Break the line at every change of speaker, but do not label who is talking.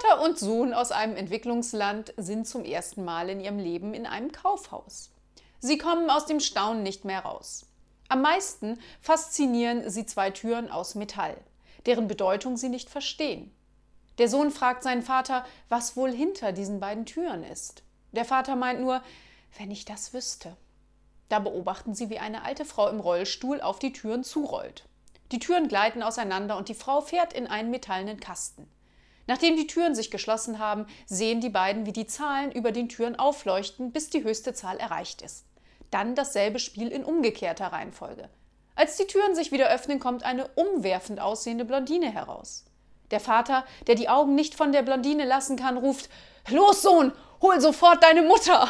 Vater und Sohn aus einem Entwicklungsland sind zum ersten Mal in ihrem Leben in einem Kaufhaus. Sie kommen aus dem Staunen nicht mehr raus. Am meisten faszinieren sie zwei Türen aus Metall, deren Bedeutung sie nicht verstehen. Der Sohn fragt seinen Vater, was wohl hinter diesen beiden Türen ist. Der Vater meint nur, wenn ich das wüsste. Da beobachten sie, wie eine alte Frau im Rollstuhl auf die Türen zurollt. Die Türen gleiten auseinander und die Frau fährt in einen metallenen Kasten. Nachdem die Türen sich geschlossen haben, sehen die beiden, wie die Zahlen über den Türen aufleuchten, bis die höchste Zahl erreicht ist. Dann dasselbe Spiel in umgekehrter Reihenfolge. Als die Türen sich wieder öffnen, kommt eine umwerfend aussehende Blondine heraus. Der Vater, der die Augen nicht von der Blondine lassen kann, ruft Los, Sohn, hol sofort deine Mutter.